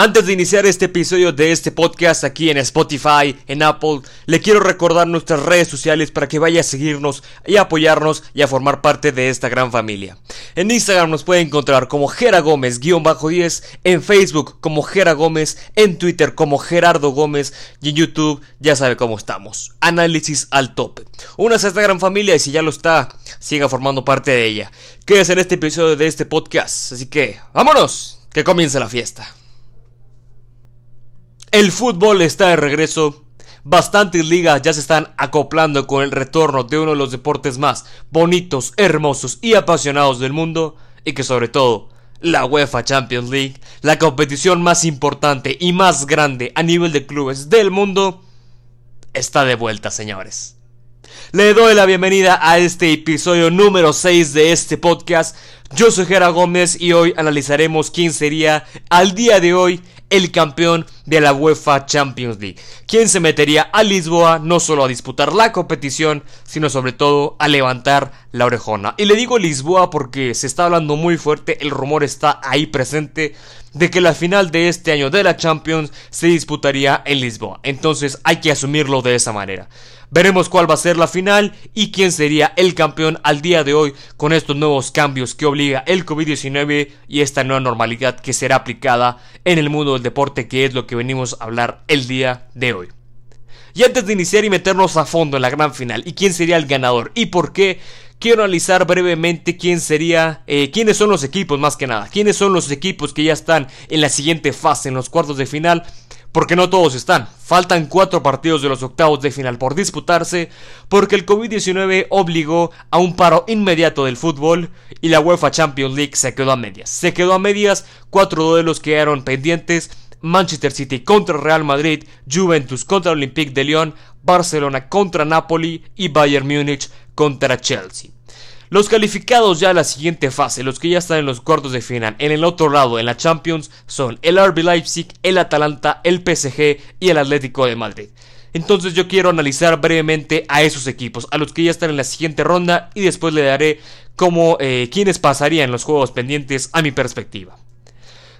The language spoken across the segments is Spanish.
Antes de iniciar este episodio de este podcast aquí en Spotify, en Apple, le quiero recordar nuestras redes sociales para que vaya a seguirnos y apoyarnos y a formar parte de esta gran familia. En Instagram nos puede encontrar como Gera Gómez-10, en Facebook como Gera Gómez, en Twitter como Gerardo Gómez y en YouTube ya sabe cómo estamos. Análisis al tope. Únase a esta gran familia y si ya lo está, siga formando parte de ella. Quédese en este episodio de este podcast. Así que, vámonos, que comience la fiesta. El fútbol está de regreso. Bastantes ligas ya se están acoplando con el retorno de uno de los deportes más bonitos, hermosos y apasionados del mundo. Y que sobre todo, la UEFA Champions League, la competición más importante y más grande a nivel de clubes del mundo, está de vuelta, señores. Le doy la bienvenida a este episodio número 6 de este podcast. Yo soy Gera Gómez y hoy analizaremos quién sería al día de hoy el campeón de la UEFA Champions League, quien se metería a Lisboa no solo a disputar la competición, sino sobre todo a levantar la orejona. Y le digo Lisboa porque se está hablando muy fuerte, el rumor está ahí presente de que la final de este año de la Champions se disputaría en Lisboa. Entonces hay que asumirlo de esa manera. Veremos cuál va a ser la final y quién sería el campeón al día de hoy con estos nuevos cambios que obliga el COVID-19 y esta nueva normalidad que será aplicada en el mundo del deporte que es lo que venimos a hablar el día de hoy. Y antes de iniciar y meternos a fondo en la gran final y quién sería el ganador y por qué, quiero analizar brevemente quién sería, eh, quiénes son los equipos más que nada, quiénes son los equipos que ya están en la siguiente fase, en los cuartos de final porque no todos están. Faltan cuatro partidos de los octavos de final por disputarse, porque el COVID-19 obligó a un paro inmediato del fútbol y la UEFA Champions League se quedó a medias. Se quedó a medias, cuatro duelos quedaron pendientes. Manchester City contra Real Madrid, Juventus contra Olympique de Lyon, Barcelona contra Napoli y Bayern Múnich contra Chelsea. Los calificados ya a la siguiente fase, los que ya están en los cuartos de final, en el otro lado, en la Champions, son el RB Leipzig, el Atalanta, el PSG y el Atlético de Madrid. Entonces yo quiero analizar brevemente a esos equipos, a los que ya están en la siguiente ronda y después le daré como eh, quienes pasarían los juegos pendientes a mi perspectiva.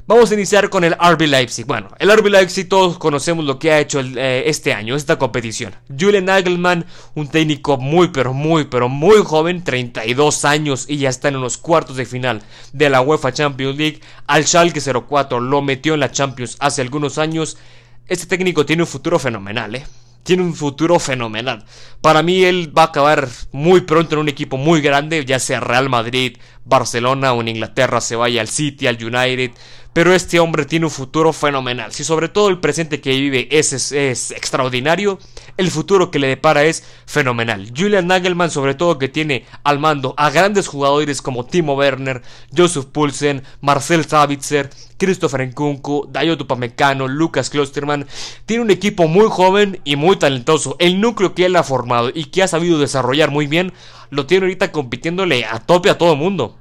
Vamos a iniciar con el RB Leipzig. Bueno, el RB Leipzig todos conocemos lo que ha hecho eh, este año, esta competición. Julian Nagelmann, un técnico muy pero muy pero muy joven, 32 años y ya está en los cuartos de final de la UEFA Champions League. Al Schalke 04 lo metió en la Champions hace algunos años. Este técnico tiene un futuro fenomenal, ¿eh? tiene un futuro fenomenal. Para mí él va a acabar muy pronto en un equipo muy grande, ya sea Real Madrid, Barcelona o en Inglaterra se vaya al City, al United. Pero este hombre tiene un futuro fenomenal. Si sobre todo el presente que vive es, es, extraordinario, el futuro que le depara es fenomenal. Julian Nagelman, sobre todo que tiene al mando a grandes jugadores como Timo Werner, Joseph Poulsen, Marcel Savitzer, Christopher Nkunku, Dayo Tupamecano, Lucas Klosterman. Tiene un equipo muy joven y muy talentoso. El núcleo que él ha formado y que ha sabido desarrollar muy bien, lo tiene ahorita compitiéndole a tope a todo el mundo.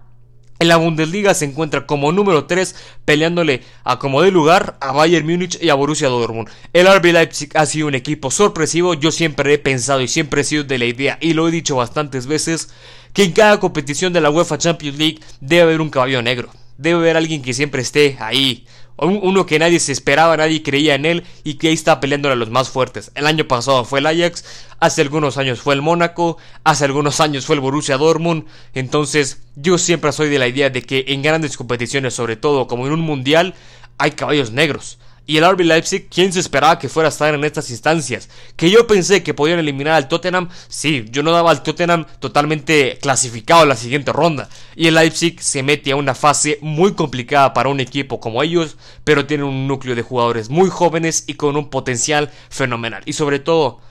En la Bundesliga se encuentra como número 3 peleándole a como de lugar a Bayern Múnich y a Borussia Dortmund. El RB Leipzig ha sido un equipo sorpresivo, yo siempre he pensado y siempre he sido de la idea y lo he dicho bastantes veces que en cada competición de la UEFA Champions League debe haber un caballo negro, debe haber alguien que siempre esté ahí uno que nadie se esperaba, nadie creía en él y que ahí está peleando a los más fuertes. El año pasado fue el Ajax, hace algunos años fue el Mónaco, hace algunos años fue el Borussia Dortmund. Entonces, yo siempre soy de la idea de que en grandes competiciones, sobre todo como en un mundial, hay caballos negros. Y el RB Leipzig, ¿quién se esperaba que fuera a estar en estas instancias? Que yo pensé que podían eliminar al Tottenham, sí, yo no daba al Tottenham totalmente clasificado en la siguiente ronda. Y el Leipzig se mete a una fase muy complicada para un equipo como ellos, pero tiene un núcleo de jugadores muy jóvenes y con un potencial fenomenal. Y sobre todo,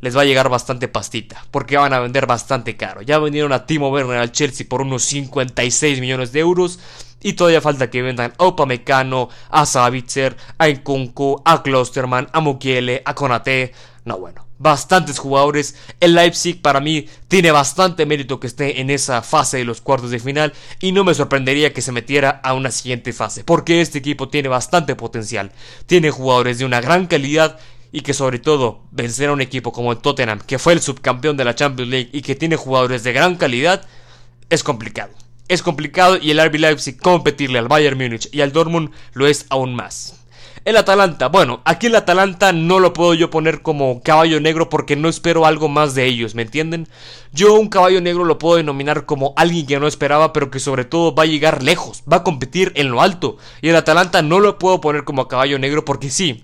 les va a llegar bastante pastita, porque van a vender bastante caro. Ya vendieron a Timo Werner al Chelsea por unos 56 millones de euros y todavía falta que vendan a Upamecano, a Savitzer, a Nkunku, a Klosterman, a Mukiele, a Konate. No, bueno, bastantes jugadores. El Leipzig para mí tiene bastante mérito que esté en esa fase de los cuartos de final y no me sorprendería que se metiera a una siguiente fase, porque este equipo tiene bastante potencial. Tiene jugadores de una gran calidad y que sobre todo vencer a un equipo como el Tottenham, que fue el subcampeón de la Champions League y que tiene jugadores de gran calidad, es complicado es complicado y el RB Leipzig competirle al Bayern Múnich y al Dortmund lo es aún más. El Atalanta, bueno, aquí el Atalanta no lo puedo yo poner como caballo negro porque no espero algo más de ellos, ¿me entienden? Yo un caballo negro lo puedo denominar como alguien que no esperaba, pero que sobre todo va a llegar lejos, va a competir en lo alto. Y el Atalanta no lo puedo poner como caballo negro porque sí,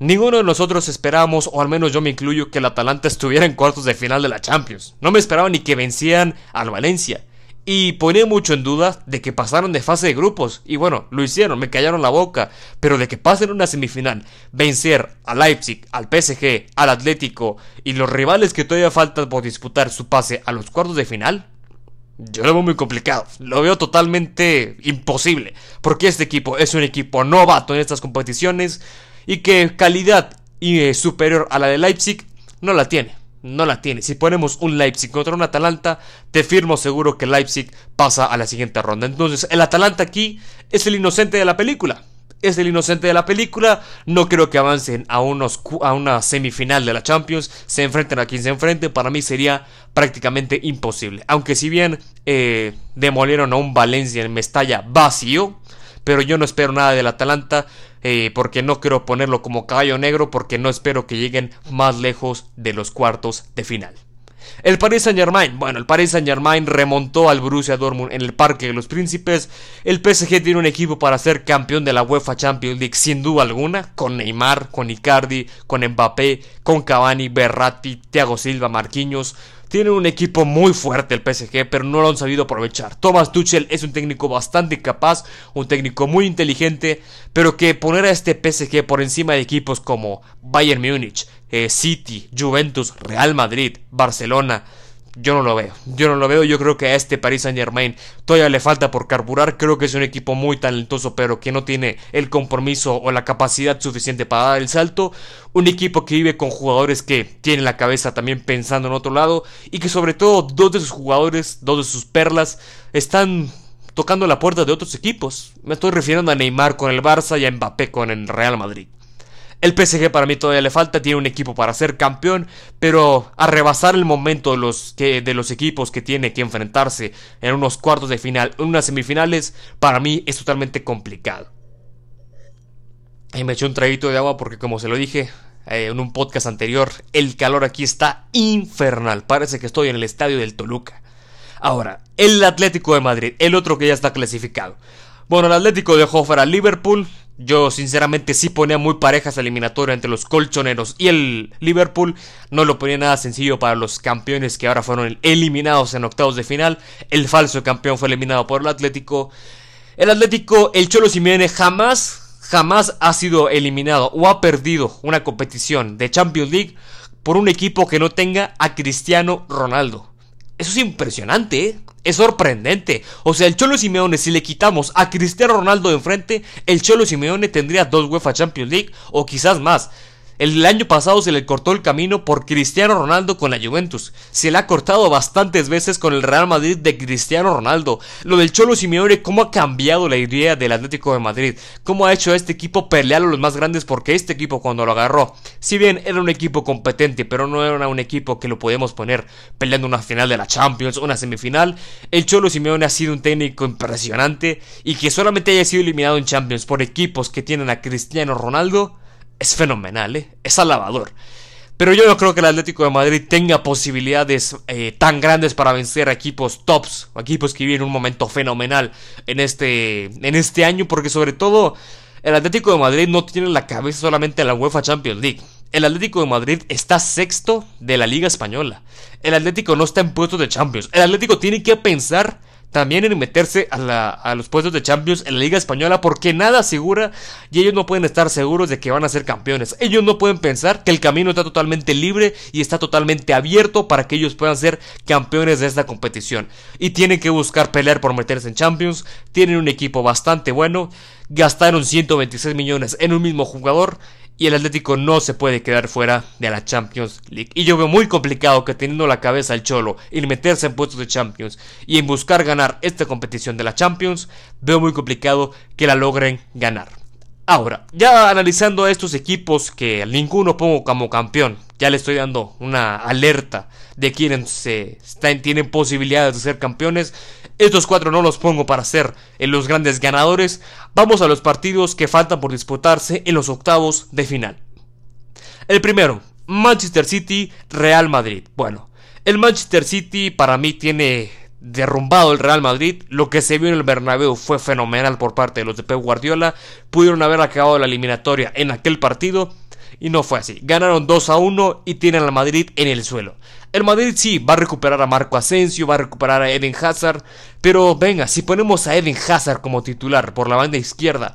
Ninguno de nosotros esperábamos, o al menos yo me incluyo, que el Atalanta estuviera en cuartos de final de la Champions. No me esperaba ni que vencieran al Valencia. Y ponía mucho en duda de que pasaron de fase de grupos. Y bueno, lo hicieron, me callaron la boca. Pero de que pasen una semifinal, vencer al Leipzig, al PSG, al Atlético y los rivales que todavía faltan por disputar su pase a los cuartos de final, yo lo veo muy complicado. Lo veo totalmente imposible. Porque este equipo es un equipo novato en estas competiciones y que calidad eh, superior a la de Leipzig no la tiene no la tiene. Si ponemos un Leipzig contra un Atalanta, te firmo seguro que Leipzig pasa a la siguiente ronda. Entonces, el Atalanta aquí es el inocente de la película. Es el inocente de la película. No creo que avancen a, unos, a una semifinal de la Champions. Se enfrenten a quien se enfrente. Para mí sería prácticamente imposible. Aunque si bien eh, demolieron a un Valencia en Mestalla vacío pero yo no espero nada del Atalanta eh, porque no quiero ponerlo como caballo negro porque no espero que lleguen más lejos de los cuartos de final. El Paris Saint Germain, bueno, el Paris Saint Germain remontó al Borussia Dortmund en el Parque de los Príncipes. El PSG tiene un equipo para ser campeón de la UEFA Champions League sin duda alguna, con Neymar, con Icardi, con Mbappé, con Cavani, Berratti, Thiago Silva, Marquinhos. Tienen un equipo muy fuerte el PSG, pero no lo han sabido aprovechar. Thomas Tuchel es un técnico bastante capaz, un técnico muy inteligente, pero que poner a este PSG por encima de equipos como Bayern Múnich, eh, City, Juventus, Real Madrid, Barcelona, yo no lo veo. Yo no lo veo. Yo creo que a este Paris Saint Germain todavía le falta por carburar. Creo que es un equipo muy talentoso, pero que no tiene el compromiso o la capacidad suficiente para dar el salto. Un equipo que vive con jugadores que tienen la cabeza también pensando en otro lado. Y que sobre todo dos de sus jugadores, dos de sus perlas, están tocando la puerta de otros equipos. Me estoy refiriendo a Neymar con el Barça y a Mbappé con el Real Madrid. El PSG para mí todavía le falta, tiene un equipo para ser campeón, pero a rebasar el momento de los, que, de los equipos que tiene que enfrentarse en unos cuartos de final, en unas semifinales, para mí es totalmente complicado. Y me eché un traguito de agua porque como se lo dije eh, en un podcast anterior, el calor aquí está infernal. Parece que estoy en el estadio del Toluca. Ahora, el Atlético de Madrid, el otro que ya está clasificado. Bueno, el Atlético dejó fuera al Liverpool, yo sinceramente sí ponía muy parejas eliminatorias entre los colchoneros y el Liverpool. No lo ponía nada sencillo para los campeones que ahora fueron eliminados en octavos de final. El falso campeón fue eliminado por el Atlético. El Atlético, el Cholo Simeone jamás, jamás ha sido eliminado o ha perdido una competición de Champions League por un equipo que no tenga a Cristiano Ronaldo. Eso es impresionante, ¿eh? Es sorprendente. O sea, el Cholo Simeone, si le quitamos a Cristiano Ronaldo de enfrente, el Cholo Simeone tendría dos UEFA Champions League o quizás más. El año pasado se le cortó el camino por Cristiano Ronaldo con la Juventus. Se le ha cortado bastantes veces con el Real Madrid de Cristiano Ronaldo. Lo del Cholo Simeone, cómo ha cambiado la idea del Atlético de Madrid. Cómo ha hecho a este equipo pelear a los más grandes porque este equipo cuando lo agarró, si bien era un equipo competente, pero no era un equipo que lo podemos poner peleando una final de la Champions, una semifinal, el Cholo Simeone ha sido un técnico impresionante y que solamente haya sido eliminado en Champions por equipos que tienen a Cristiano Ronaldo es fenomenal, ¿eh? es alabador. Pero yo no creo que el Atlético de Madrid tenga posibilidades eh, tan grandes para vencer a equipos tops, equipos que viven un momento fenomenal en este, en este año, porque sobre todo el Atlético de Madrid no tiene la cabeza solamente en la UEFA Champions League. El Atlético de Madrid está sexto de la Liga Española. El Atlético no está en puestos de Champions. El Atlético tiene que pensar también en meterse a, los puestos de Champions en la Liga Española porque nada asegura y ellos no pueden estar seguros de que van a ser campeones. Ellos no pueden pensar que el camino está totalmente libre y está totalmente abierto para que ellos puedan ser campeones de esta competición. Y tienen que buscar pelear por meterse en Champions. Tienen un equipo bastante bueno. Gastaron 126 millones en un mismo jugador y el Atlético no se puede quedar fuera de la Champions League. Y yo veo muy complicado que teniendo la cabeza el Cholo en meterse en puestos de Champions y en buscar ganar esta competición de la Champions, veo muy complicado que la logren ganar. Ahora, ya analizando a estos equipos que ninguno pongo como campeón, ya le estoy dando una alerta de quienes se tienen posibilidades de ser campeones. Estos cuatro no los pongo para ser en los grandes ganadores. Vamos a los partidos que faltan por disputarse en los octavos de final. El primero, Manchester City, Real Madrid. Bueno, el Manchester City para mí tiene derrumbado el Real Madrid. Lo que se vio en el Bernabéu fue fenomenal por parte de los de Pep Guardiola. Pudieron haber acabado la eliminatoria en aquel partido y no fue así. Ganaron 2 a 1 y tienen al Madrid en el suelo. El Madrid sí va a recuperar a Marco Asensio, va a recuperar a Eden Hazard, pero venga, si ponemos a Eden Hazard como titular por la banda izquierda,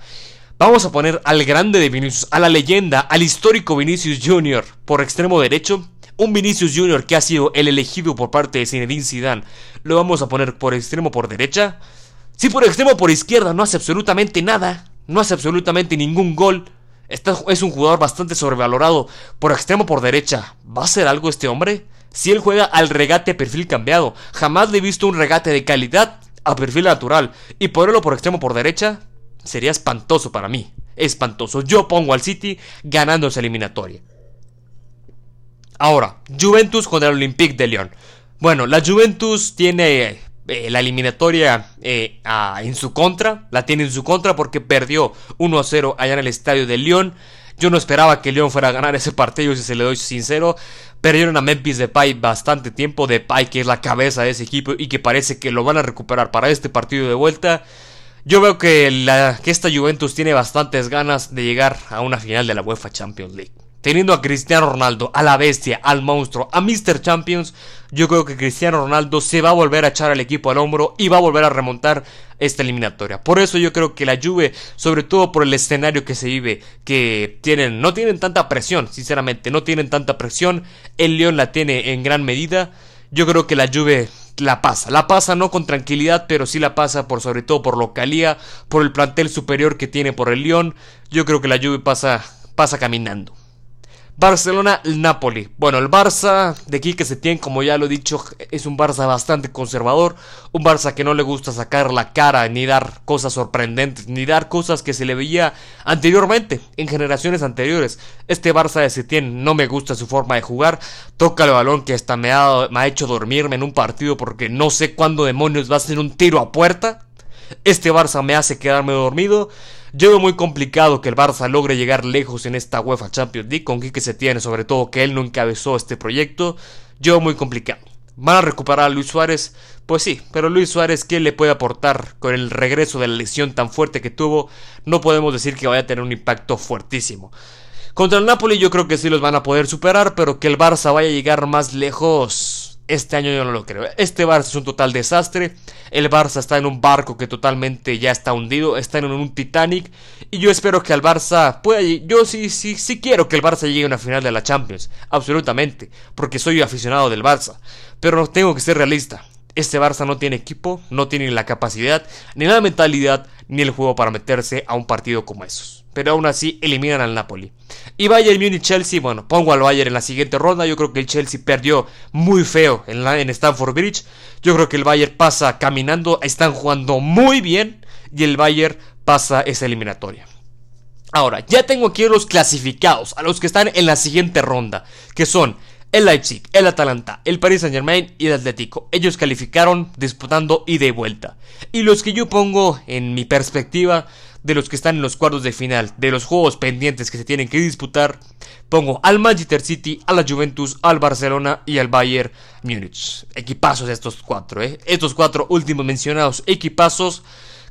vamos a poner al grande de Vinicius, a la leyenda, al histórico Vinicius Jr. por extremo derecho. Un Vinicius Jr. que ha sido el elegido por parte de Zinedine Zidane, lo vamos a poner por extremo por derecha. Si por extremo por izquierda no hace absolutamente nada, no hace absolutamente ningún gol, es un jugador bastante sobrevalorado por extremo por derecha. ¿Va a hacer algo este hombre? Si él juega al regate perfil cambiado, jamás le he visto un regate de calidad a perfil natural. Y ponerlo por extremo por derecha sería espantoso para mí. Espantoso. Yo pongo al City ganando esa eliminatoria. Ahora, Juventus contra el Olympique de Lyon. Bueno, la Juventus tiene eh, la eliminatoria eh, en su contra. La tiene en su contra porque perdió 1 a 0 allá en el estadio de Lyon. Yo no esperaba que Lyon fuera a ganar ese partido, si se le doy sincero. Perdieron a Memphis Depay bastante tiempo. Depay, que es la cabeza de ese equipo y que parece que lo van a recuperar para este partido de vuelta. Yo veo que, la, que esta Juventus tiene bastantes ganas de llegar a una final de la UEFA Champions League teniendo a Cristiano Ronaldo, a la bestia, al monstruo, a Mr. Champions, yo creo que Cristiano Ronaldo se va a volver a echar al equipo al hombro y va a volver a remontar esta eliminatoria. Por eso yo creo que la Juve, sobre todo por el escenario que se vive, que tienen, no tienen tanta presión, sinceramente, no tienen tanta presión, el León la tiene en gran medida. Yo creo que la Juve la pasa. La pasa no con tranquilidad, pero sí la pasa por sobre todo por localía, por el plantel superior que tiene por el León. Yo creo que la Juve pasa pasa caminando. Barcelona-Napoli. Bueno, el Barça de Quique Setién, como ya lo he dicho, es un Barça bastante conservador. Un Barça que no le gusta sacar la cara, ni dar cosas sorprendentes, ni dar cosas que se le veía anteriormente, en generaciones anteriores. Este Barça de Setién no me gusta su forma de jugar. Toca el balón que hasta me ha, me ha hecho dormirme en un partido porque no sé cuándo demonios va a ser un tiro a puerta. Este Barça me hace quedarme dormido. Yo muy complicado que el Barça logre llegar lejos en esta UEFA Champions League con Quique se tiene, sobre todo que él no encabezó este proyecto. Yo muy complicado. ¿Van a recuperar a Luis Suárez? Pues sí, pero Luis Suárez, ¿qué le puede aportar con el regreso de la lesión tan fuerte que tuvo? No podemos decir que vaya a tener un impacto fuertísimo. Contra el Napoli yo creo que sí los van a poder superar, pero que el Barça vaya a llegar más lejos este año yo no lo creo. Este Barça es un total desastre. El Barça está en un barco que totalmente ya está hundido. Está en un Titanic. Y yo espero que el Barça pueda. Yo sí, sí, sí quiero que el Barça llegue a una final de la Champions. Absolutamente. Porque soy aficionado del Barça. Pero tengo que ser realista. Este Barça no tiene equipo, no tiene la capacidad, ni la mentalidad, ni el juego para meterse a un partido como esos pero aún así eliminan al Napoli. Y Bayern Munich Chelsea, bueno, pongo al Bayern en la siguiente ronda. Yo creo que el Chelsea perdió muy feo en, en Stamford Bridge. Yo creo que el Bayern pasa caminando, están jugando muy bien y el Bayern pasa esa eliminatoria. Ahora, ya tengo aquí los clasificados, a los que están en la siguiente ronda, que son el Leipzig, el Atalanta, el Paris Saint Germain y el Atlético. Ellos calificaron disputando ida y vuelta. Y los que yo pongo en mi perspectiva de los que están en los cuartos de final, de los juegos pendientes que se tienen que disputar, pongo al Manchester City, a la Juventus, al Barcelona y al Bayern Múnich. Equipazos estos cuatro, ¿eh? Estos cuatro últimos mencionados equipazos.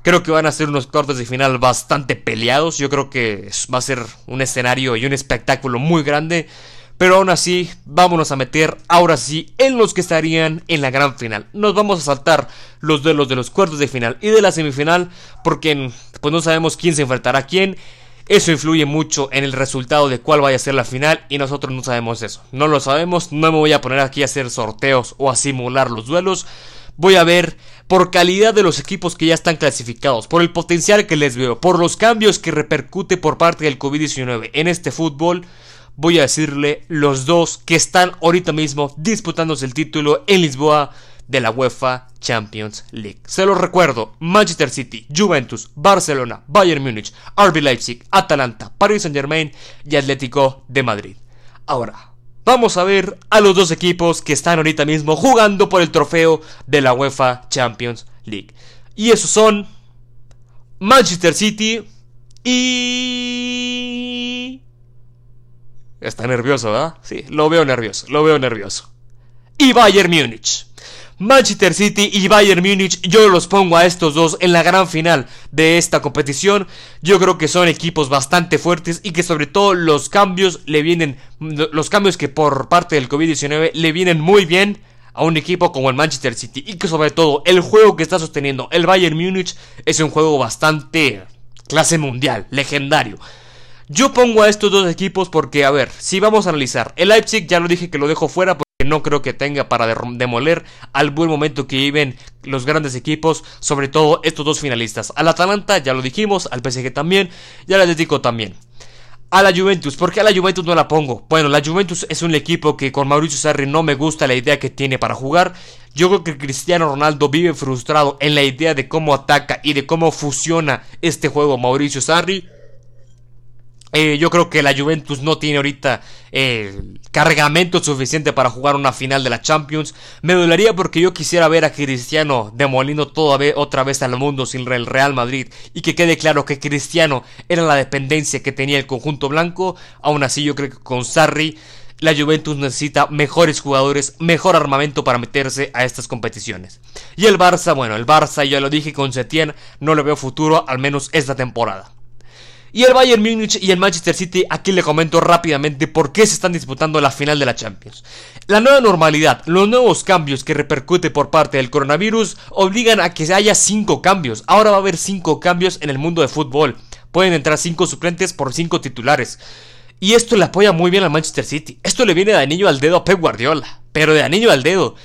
Creo que van a ser unos cuartos de final bastante peleados. Yo creo que va a ser un escenario y un espectáculo muy grande. Pero aún así, vámonos a meter ahora sí en los que estarían en la gran final. Nos vamos a saltar los duelos de los cuartos de final y de la semifinal porque pues no sabemos quién se enfrentará a quién. Eso influye mucho en el resultado de cuál vaya a ser la final y nosotros no sabemos eso. No lo sabemos, no me voy a poner aquí a hacer sorteos o a simular los duelos. Voy a ver por calidad de los equipos que ya están clasificados, por el potencial que les veo, por los cambios que repercute por parte del COVID-19 en este fútbol voy a decirle los dos que están ahorita mismo disputándose el título en Lisboa de la UEFA Champions League. Se los recuerdo, Manchester City, Juventus, Barcelona, Bayern Múnich, RB Leipzig, Atalanta, Paris Saint Germain y Atlético de Madrid. Ahora, vamos a ver a los dos equipos que están ahorita mismo jugando por el trofeo de la UEFA Champions League. Y esos son Manchester City y... Está nervioso, ¿verdad? Sí, lo veo nervioso, lo veo nervioso. Y Bayern Múnich. Manchester City y Bayern Múnich, yo los pongo a estos dos en la gran final de esta competición. Yo creo que son equipos bastante fuertes y que sobre todo los cambios le vienen, los cambios que por parte del COVID-19 le vienen muy bien a un equipo como el Manchester City y que sobre todo el juego que está sosteniendo el Bayern Múnich es un juego bastante clase mundial, legendario. Yo pongo a estos dos equipos porque, a ver, si vamos a analizar, el Leipzig ya lo dije que lo dejo fuera no creo que tenga para demoler al buen momento que viven los grandes equipos, sobre todo estos dos finalistas. Al Atalanta, ya lo dijimos, al PSG también y al Atlético también. A la Juventus, ¿por qué a la Juventus no la pongo? Bueno, la Juventus es un equipo que con Mauricio Sarri no me gusta la idea que tiene para jugar. Yo creo que Cristiano Ronaldo vive frustrado en la idea de cómo ataca y de cómo fusiona este juego Mauricio Sarri. Eh, yo creo que la Juventus no tiene ahorita el cargamento suficiente para jugar una final de la Champions. Me dolería porque yo quisiera ver a Cristiano demoliendo todo otra vez al mundo sin el Real Madrid. Y que quede claro que Cristiano era la dependencia que tenía el conjunto blanco. Aún así yo creo que con Sarri la Juventus necesita mejores jugadores, mejor armamento para meterse a estas competiciones. Y el Barça, bueno, el Barça ya lo dije con Setien, no le veo futuro, al menos esta temporada. Y el Bayern Múnich y el Manchester City, aquí le comento rápidamente por qué se están disputando la final de la Champions. La nueva normalidad, los nuevos cambios que repercute por parte del coronavirus obligan a que haya 5 cambios. Ahora va a haber 5 cambios en el mundo de fútbol. Pueden entrar 5 suplentes por 5 titulares. Y esto le apoya muy bien al Manchester City. Esto le viene de anillo al dedo a Pep Guardiola. Pero de anillo al dedo.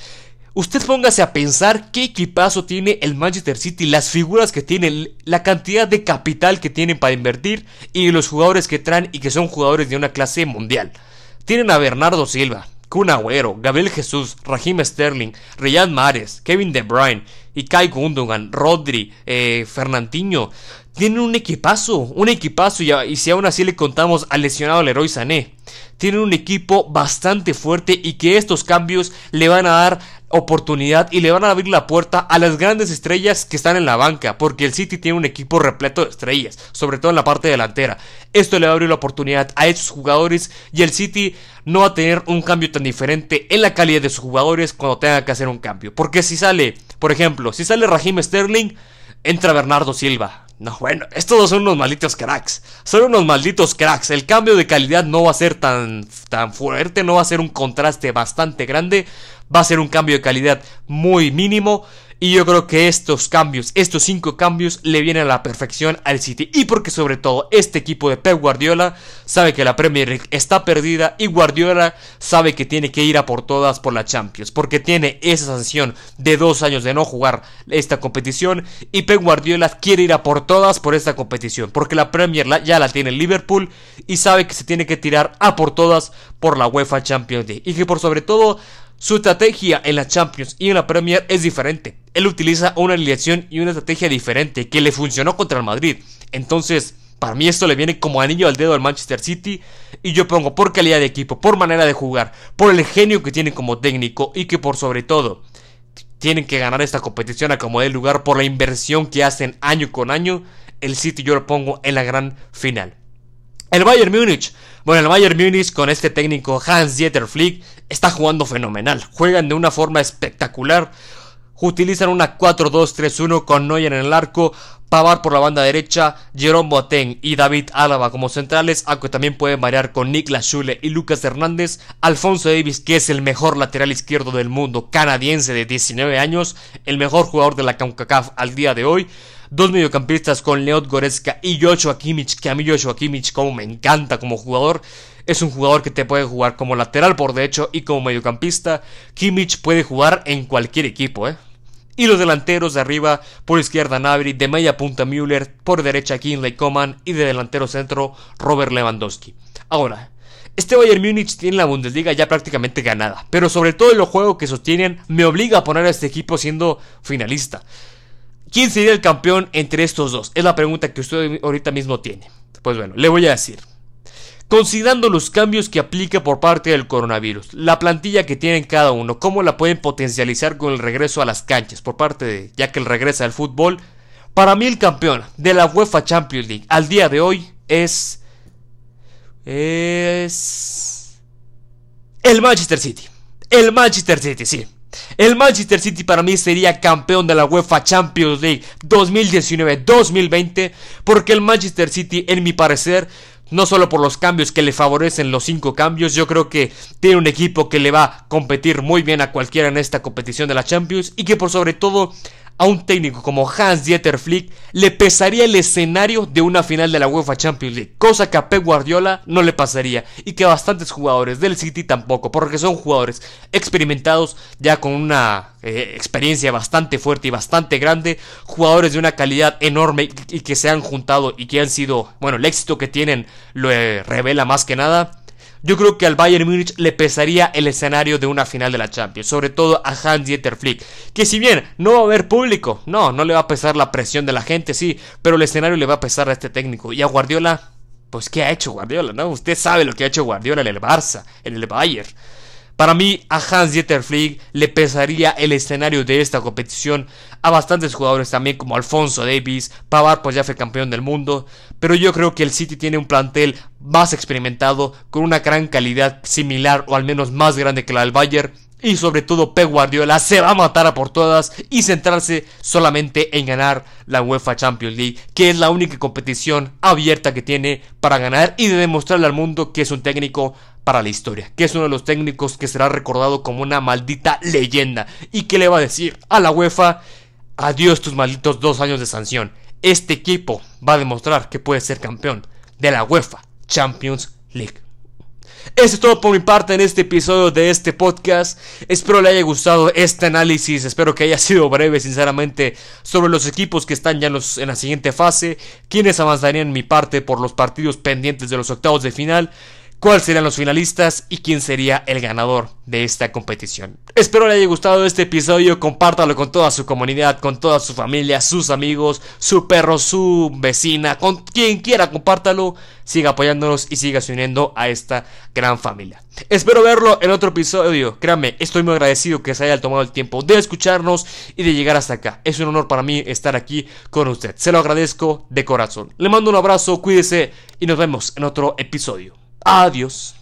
Usted póngase a pensar qué equipazo tiene el Manchester City, las figuras que tienen, la cantidad de capital que tienen para invertir y los jugadores que traen y que son jugadores de una clase mundial. Tienen a Bernardo Silva, Kun Agüero, Gabriel Jesús, Raheem Sterling, Riyad Mahrez, Kevin De Bruyne, Kai Gundogan, Rodri, eh, Fernandinho. Tienen un equipazo, un equipazo y, y si aún así le contamos al lesionado Leroy Sané. Tienen un equipo bastante fuerte y que estos cambios le van a dar oportunidad y le van a abrir la puerta a las grandes estrellas que están en la banca, porque el City tiene un equipo repleto de estrellas, sobre todo en la parte delantera. Esto le va a abrir la oportunidad a esos jugadores y el City no va a tener un cambio tan diferente en la calidad de sus jugadores cuando tenga que hacer un cambio. Porque si sale, por ejemplo, si sale Raheem Sterling, entra Bernardo Silva. No, bueno, estos dos son unos malditos cracks. Son unos malditos cracks. El cambio de calidad no va a ser tan, tan fuerte, no va a ser un contraste bastante grande. Va a ser un cambio de calidad muy mínimo. Y yo creo que estos cambios, estos cinco cambios, le vienen a la perfección al City. Y porque sobre todo este equipo de Pep Guardiola sabe que la Premier League está perdida y Guardiola sabe que tiene que ir a por todas por la Champions. Porque tiene esa sanción de dos años de no jugar esta competición. Y Pep Guardiola quiere ir a por todas por esta competición. Porque la Premier ya la tiene Liverpool y sabe que se tiene que tirar a por todas por la UEFA Champions League. Y que por sobre todo su estrategia en la Champions y en la Premier es diferente. Él utiliza una alineación y una estrategia diferente que le funcionó contra el Madrid. Entonces, para mí esto le viene como anillo al dedo al Manchester City y yo pongo por calidad de equipo, por manera de jugar, por el genio que tiene como técnico y que por sobre todo tienen que ganar esta competición a como dé lugar por la inversión que hacen año con año. El City yo lo pongo en la gran final. El Bayern Múnich. Bueno, el Bayern Múnich con este técnico Hans Dieter Flick está jugando fenomenal. Juegan de una forma espectacular. Utilizan una 4-2-3-1 con Neuer en el arco, Pavar por la banda derecha, Jerome Boateng y David Álava como centrales, aunque también pueden variar con Niklas Schule y Lucas Hernández, Alfonso Davis, que es el mejor lateral izquierdo del mundo, canadiense de 19 años, el mejor jugador de la CONCACAF al día de hoy, dos mediocampistas con Leot Goretzka y Joshua Kimmich, que a mí Joshua Kimmich como me encanta como jugador, es un jugador que te puede jugar como lateral por derecho y como mediocampista, Kimmich puede jugar en cualquier equipo, ¿eh? Y los delanteros de arriba, por izquierda Navri, de media punta Müller, por derecha Kinley Coman y de delantero centro Robert Lewandowski. Ahora, este Bayern Múnich tiene la Bundesliga ya prácticamente ganada, pero sobre todo el juego que sostienen me obliga a poner a este equipo siendo finalista. ¿Quién sería el campeón entre estos dos? Es la pregunta que usted ahorita mismo tiene. Pues bueno, le voy a decir. Considerando los cambios que aplica por parte del coronavirus, la plantilla que tienen cada uno, cómo la pueden potencializar con el regreso a las canchas por parte de, ya que el regresa al fútbol, para mí el campeón de la UEFA Champions League al día de hoy es... es... El Manchester City. El Manchester City, sí. El Manchester City para mí sería campeón de la UEFA Champions League 2019-2020 porque el Manchester City, en mi parecer, no solo por los cambios que le favorecen los cinco cambios, yo creo que tiene un equipo que le va a competir muy bien a cualquiera en esta competición de la Champions y que por sobre todo a un técnico como Hans Dieter Flick le pesaría el escenario de una final de la UEFA Champions League, cosa que a Pep Guardiola no le pasaría y que a bastantes jugadores del City tampoco, porque son jugadores experimentados ya con una eh, experiencia bastante fuerte y bastante grande, jugadores de una calidad enorme y que se han juntado y que han sido, bueno, el éxito que tienen lo eh, revela más que nada. Yo creo que al Bayern Múnich le pesaría el escenario de una final de la Champions, sobre todo a Hans-Dieter Flick, que si bien no va a haber público, no, no le va a pesar la presión de la gente, sí, pero el escenario le va a pesar a este técnico. Y a Guardiola, pues ¿qué ha hecho Guardiola? No, usted sabe lo que ha hecho Guardiola en el Barça, en el Bayern. Para mí, a Hans Dieter Flick le pesaría el escenario de esta competición a bastantes jugadores también como Alfonso Davis, Pavard pues ya fue campeón del mundo, pero yo creo que el City tiene un plantel más experimentado, con una gran calidad similar o al menos más grande que la del Bayern, y sobre todo Pep Guardiola se va a matar a por todas y centrarse solamente en ganar la UEFA Champions League, que es la única competición abierta que tiene para ganar y de demostrarle al mundo que es un técnico para la historia, que es uno de los técnicos que será recordado como una maldita leyenda y que le va a decir a la UEFA, adiós tus malditos dos años de sanción. Este equipo va a demostrar que puede ser campeón de la UEFA Champions League. Eso es todo por mi parte en este episodio de este podcast. Espero le haya gustado este análisis. Espero que haya sido breve, sinceramente, sobre los equipos que están ya en, en la siguiente fase. Quienes avanzarían en mi parte por los partidos pendientes de los octavos de final cuáles serían los finalistas y quién sería el ganador de esta competición. Espero le haya gustado este episodio, compártalo con toda su comunidad, con toda su familia, sus amigos, su perro, su vecina, con quien quiera, compártalo, siga apoyándonos y siga uniendo a esta gran familia. Espero verlo en otro episodio, créanme, estoy muy agradecido que se haya tomado el tiempo de escucharnos y de llegar hasta acá. Es un honor para mí estar aquí con usted, se lo agradezco de corazón. Le mando un abrazo, cuídese y nos vemos en otro episodio. Adiós.